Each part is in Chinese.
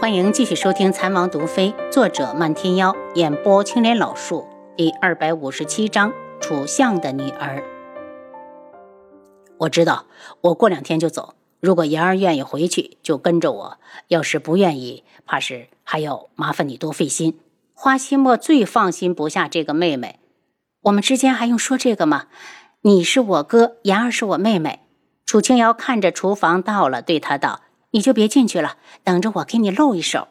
欢迎继续收听《残王毒妃》，作者漫天妖，演播青莲老树，第二百五十七章：楚相的女儿。我知道，我过两天就走。如果言儿愿意回去，就跟着我；要是不愿意，怕是还要麻烦你多费心。花希墨最放心不下这个妹妹，我们之间还用说这个吗？你是我哥，言儿是我妹妹。楚清瑶看着厨房到了，对他道。你就别进去了，等着我给你露一手。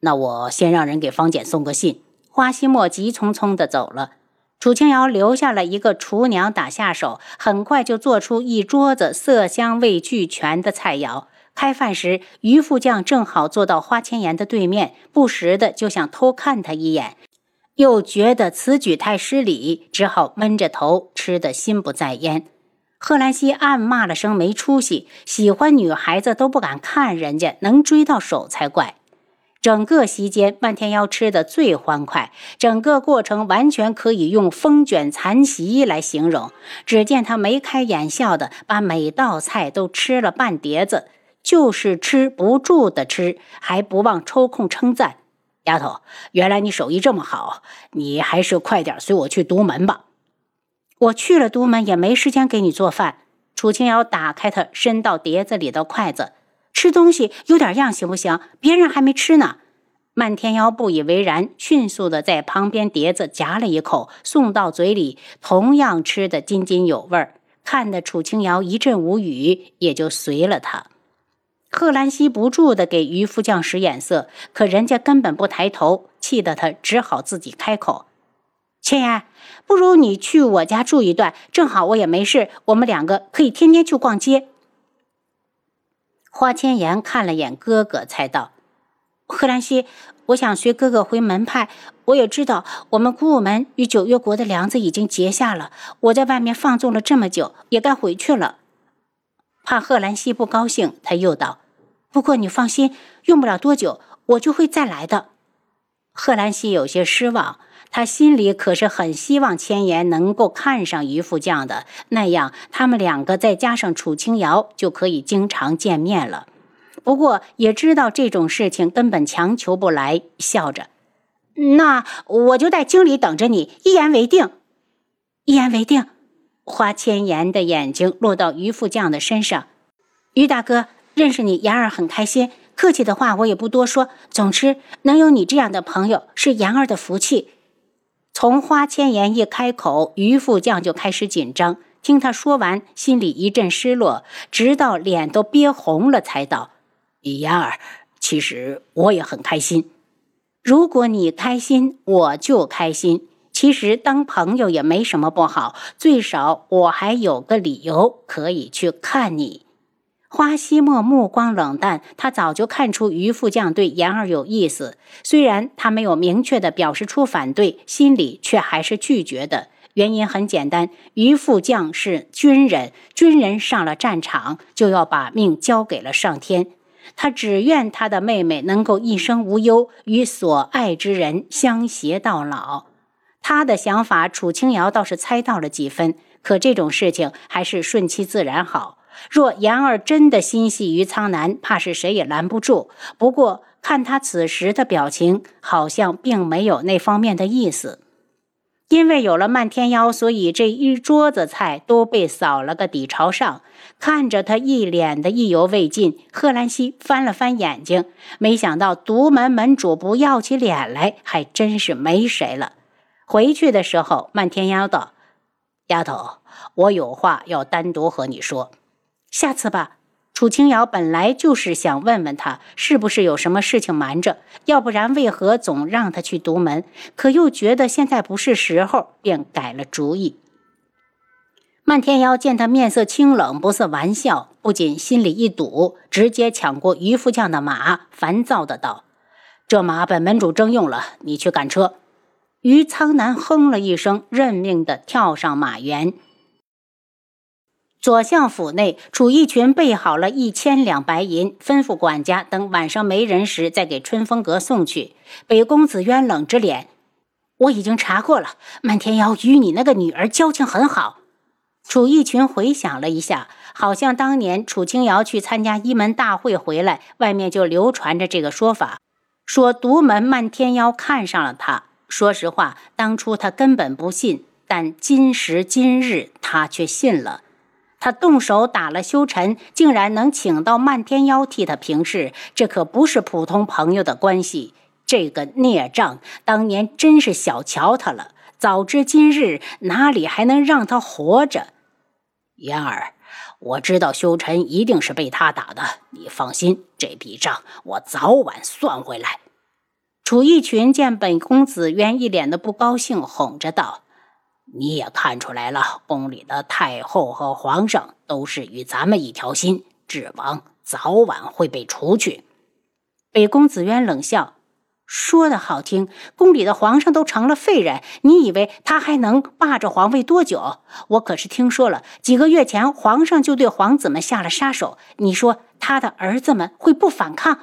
那我先让人给方简送个信。花希墨急匆匆地走了，楚清瑶留下了一个厨娘打下手，很快就做出一桌子色香味俱全的菜肴。开饭时，于副将正好坐到花千颜的对面，不时的就想偷看他一眼，又觉得此举太失礼，只好闷着头吃的心不在焉。贺兰西暗骂了声没出息，喜欢女孩子都不敢看人家，能追到手才怪。整个席间，漫天妖吃的最欢快，整个过程完全可以用风卷残席来形容。只见他眉开眼笑的把每道菜都吃了半碟子，就是吃不住的吃，还不忘抽空称赞：“丫头，原来你手艺这么好，你还是快点随我去独门吧。”我去了都门也没时间给你做饭。楚清瑶打开他伸到碟子里的筷子，吃东西有点样行不行？别人还没吃呢。漫天妖不以为然，迅速的在旁边碟子夹了一口，送到嘴里，同样吃得津津有味儿。看得楚清瑶一阵无语，也就随了他。贺兰西不住的给渔夫将使眼色，可人家根本不抬头，气得他只好自己开口。千言，不如你去我家住一段，正好我也没事，我们两个可以天天去逛街。花千颜看了眼哥哥，才道：“贺兰溪，我想随哥哥回门派。我也知道我们古武门与九月国的梁子已经结下了，我在外面放纵了这么久，也该回去了。怕贺兰溪不高兴，他又道：不过你放心，用不了多久，我就会再来的。贺兰溪有些失望。他心里可是很希望千言能够看上于副将的，那样他们两个再加上楚清瑶就可以经常见面了。不过也知道这种事情根本强求不来，笑着：“那我就在京里等着你，一言为定。”一言为定。花千颜的眼睛落到于副将的身上：“于大哥，认识你，言儿很开心。客气的话我也不多说。总之，能有你这样的朋友是言儿的福气。”从花千颜一开口，于副将就开始紧张。听他说完，心里一阵失落，直到脸都憋红了，才道：“言儿，其实我也很开心。如果你开心，我就开心。其实当朋友也没什么不好，最少我还有个理由可以去看你。”花希墨目光冷淡，他早就看出于副将对言儿有意思。虽然他没有明确的表示出反对，心里却还是拒绝的。原因很简单，于副将是军人，军人上了战场就要把命交给了上天。他只愿他的妹妹能够一生无忧，与所爱之人相携到老。他的想法，楚清瑶倒是猜到了几分，可这种事情还是顺其自然好。若言儿真的心系于苍南，怕是谁也拦不住。不过看他此时的表情，好像并没有那方面的意思。因为有了漫天妖，所以这一桌子菜都被扫了个底朝上。看着他一脸的意犹未尽，贺兰西翻了翻眼睛，没想到独门门主不要起脸来，还真是没谁了。回去的时候，漫天妖道：“丫头，我有话要单独和你说。”下次吧，楚清瑶本来就是想问问他是不是有什么事情瞒着，要不然为何总让他去独门？可又觉得现在不是时候，便改了主意。漫天妖见他面色清冷，不似玩笑，不仅心里一堵，直接抢过于副将的马，烦躁的道：“这马本门主征用了，你去赶车。”于苍南哼了一声，认命的跳上马原。左相府内，楚义群备好了一千两白银，吩咐管家等晚上没人时再给春风阁送去。北公子渊冷着脸：“我已经查过了，漫天妖与你那个女儿交情很好。”楚义群回想了一下，好像当年楚清瑶去参加一门大会回来，外面就流传着这个说法，说独门漫天妖看上了他。说实话，当初他根本不信，但今时今日他却信了。他动手打了修尘，竟然能请到漫天妖替他平事，这可不是普通朋友的关系。这个孽障当年真是小瞧他了，早知今日，哪里还能让他活着？言儿，我知道修尘一定是被他打的，你放心，这笔账我早晚算回来。楚义群见本公子渊一脸的不高兴，哄着道。你也看出来了，宫里的太后和皇上都是与咱们一条心，智王早晚会被除去。北宫子渊冷笑：“说的好听，宫里的皇上都成了废人，你以为他还能霸着皇位多久？我可是听说了，几个月前皇上就对皇子们下了杀手。你说他的儿子们会不反抗？”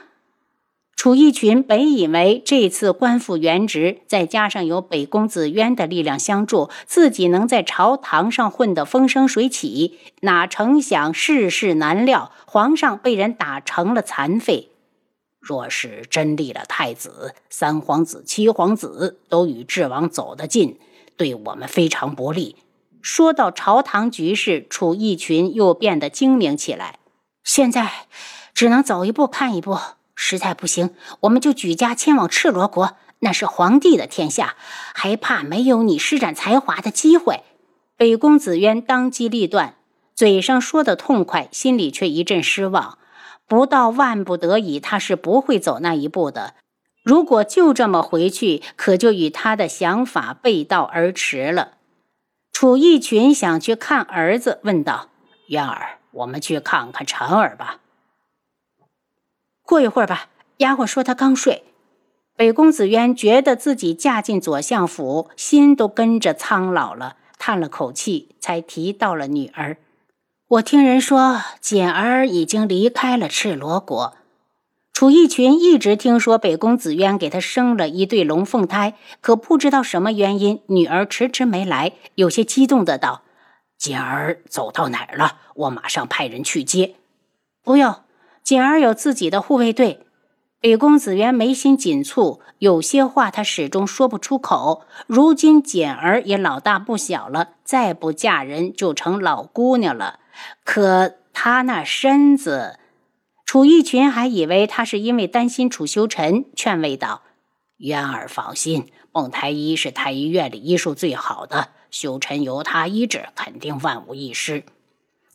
楚义群本以为这次官复原职，再加上有北宫子渊的力量相助，自己能在朝堂上混得风生水起。哪成想世事难料，皇上被人打成了残废。若是真立了太子，三皇子、七皇子都与智王走得近，对我们非常不利。说到朝堂局势，楚义群又变得精明起来。现在只能走一步看一步。实在不行，我们就举家迁往赤罗国，那是皇帝的天下，还怕没有你施展才华的机会？北宫子渊当机立断，嘴上说的痛快，心里却一阵失望。不到万不得已，他是不会走那一步的。如果就这么回去，可就与他的想法背道而驰了。楚义群想去看儿子，问道：“渊儿，我们去看看晨儿吧。”过一会儿吧，丫鬟说她刚睡。北宫子渊觉得自己嫁进左相府，心都跟着苍老了，叹了口气，才提到了女儿。我听人说，简儿已经离开了赤罗国。楚义群一直听说北宫子渊给他生了一对龙凤胎，可不知道什么原因，女儿迟迟没来，有些激动的道：“简儿走到哪儿了？我马上派人去接。”不用。简儿有自己的护卫队，北公子渊眉心紧蹙，有些话他始终说不出口。如今简儿也老大不小了，再不嫁人就成老姑娘了。可她那身子，楚玉群还以为他是因为担心楚修尘，劝慰道：“渊儿放心，孟太医是太医院里医术最好的，修尘由他医治，肯定万无一失。”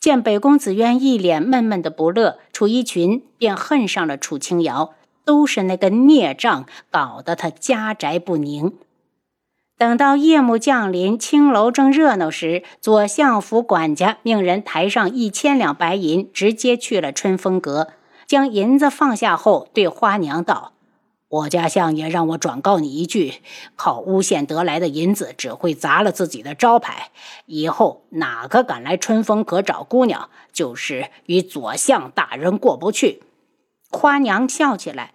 见北宫子渊一脸闷闷的不乐，楚一群便恨上了楚清瑶，都是那个孽障搞得他家宅不宁。等到夜幕降临，青楼正热闹时，左相府管家命人抬上一千两白银，直接去了春风阁，将银子放下后，对花娘道。我家相爷让我转告你一句：靠诬陷得来的银子，只会砸了自己的招牌。以后哪个敢来春风阁找姑娘，就是与左相大人过不去。花娘笑起来：“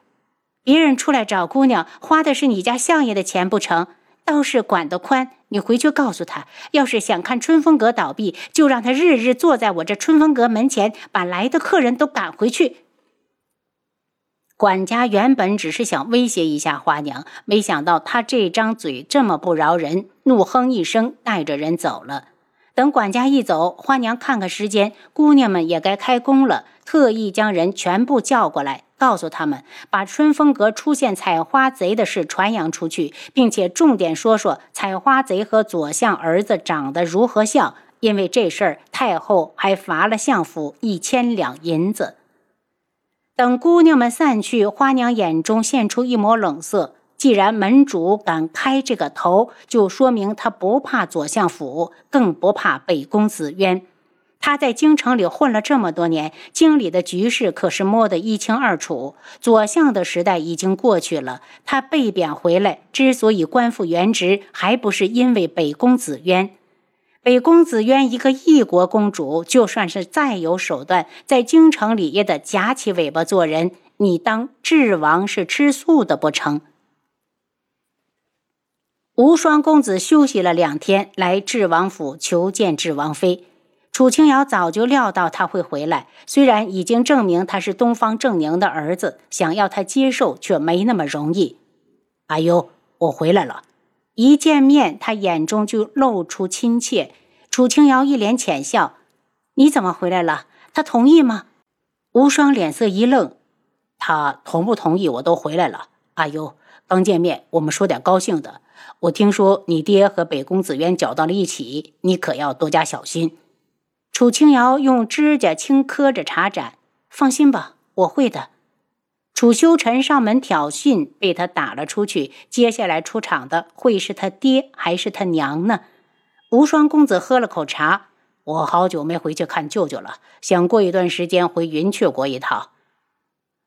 别人出来找姑娘，花的是你家相爷的钱不成？倒是管得宽。你回去告诉他，要是想看春风阁倒闭，就让他日日坐在我这春风阁门前，把来的客人都赶回去。”管家原本只是想威胁一下花娘，没想到他这张嘴这么不饶人，怒哼一声，带着人走了。等管家一走，花娘看看时间，姑娘们也该开工了，特意将人全部叫过来，告诉他们把春风阁出现采花贼的事传扬出去，并且重点说说采花贼和左相儿子长得如何像，因为这事儿太后还罚了相府一千两银子。等姑娘们散去，花娘眼中现出一抹冷色。既然门主敢开这个头，就说明他不怕左相府，更不怕北宫子渊。他在京城里混了这么多年，京里的局势可是摸得一清二楚。左相的时代已经过去了，他被贬回来，之所以官复原职，还不是因为北宫子渊。北宫子渊一个异国公主，就算是再有手段，在京城里也得夹起尾巴做人。你当智王是吃素的不成？无双公子休息了两天，来智王府求见智王妃。楚清瑶早就料到他会回来，虽然已经证明他是东方正宁的儿子，想要他接受却没那么容易。阿优，我回来了。一见面，他眼中就露出亲切。楚清瑶一脸浅笑：“你怎么回来了？他同意吗？”无双脸色一愣：“他同不同意，我都回来了。阿优，刚见面，我们说点高兴的。我听说你爹和北宫子渊搅到了一起，你可要多加小心。”楚清瑶用指甲轻磕着茶盏，放心吧，我会的。楚修尘上门挑衅，被他打了出去。接下来出场的会是他爹还是他娘呢？无双公子喝了口茶，我好久没回去看舅舅了，想过一段时间回云雀国一趟。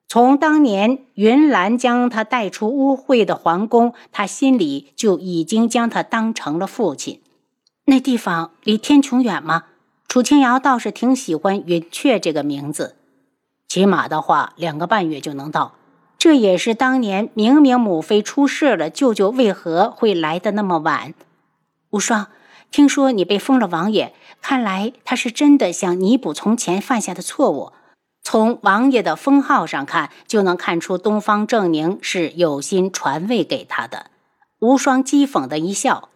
从当年云岚将他带出污秽的皇宫，他心里就已经将他当成了父亲。那地方离天穹远吗？楚清瑶倒是挺喜欢云雀这个名字，骑马的话两个半月就能到。这也是当年明明母妃出事了，舅舅为何会来的那么晚？无双，听说你被封了王爷，看来他是真的想弥补从前犯下的错误。从王爷的封号上看，就能看出东方正宁是有心传位给他的。无双讥讽的一笑。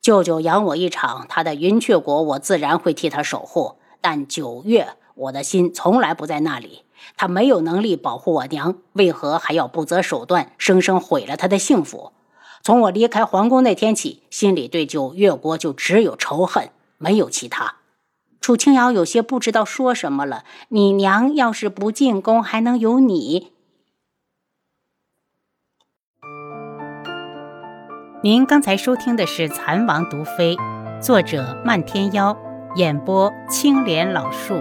舅舅养我一场，他的云雀国，我自然会替他守护。但九月，我的心从来不在那里。他没有能力保护我娘，为何还要不择手段，生生毁了他的幸福？从我离开皇宫那天起，心里对九月国就只有仇恨，没有其他。楚清瑶有些不知道说什么了。你娘要是不进宫，还能有你？您刚才收听的是《蚕王毒妃》，作者漫天妖，演播青莲老树。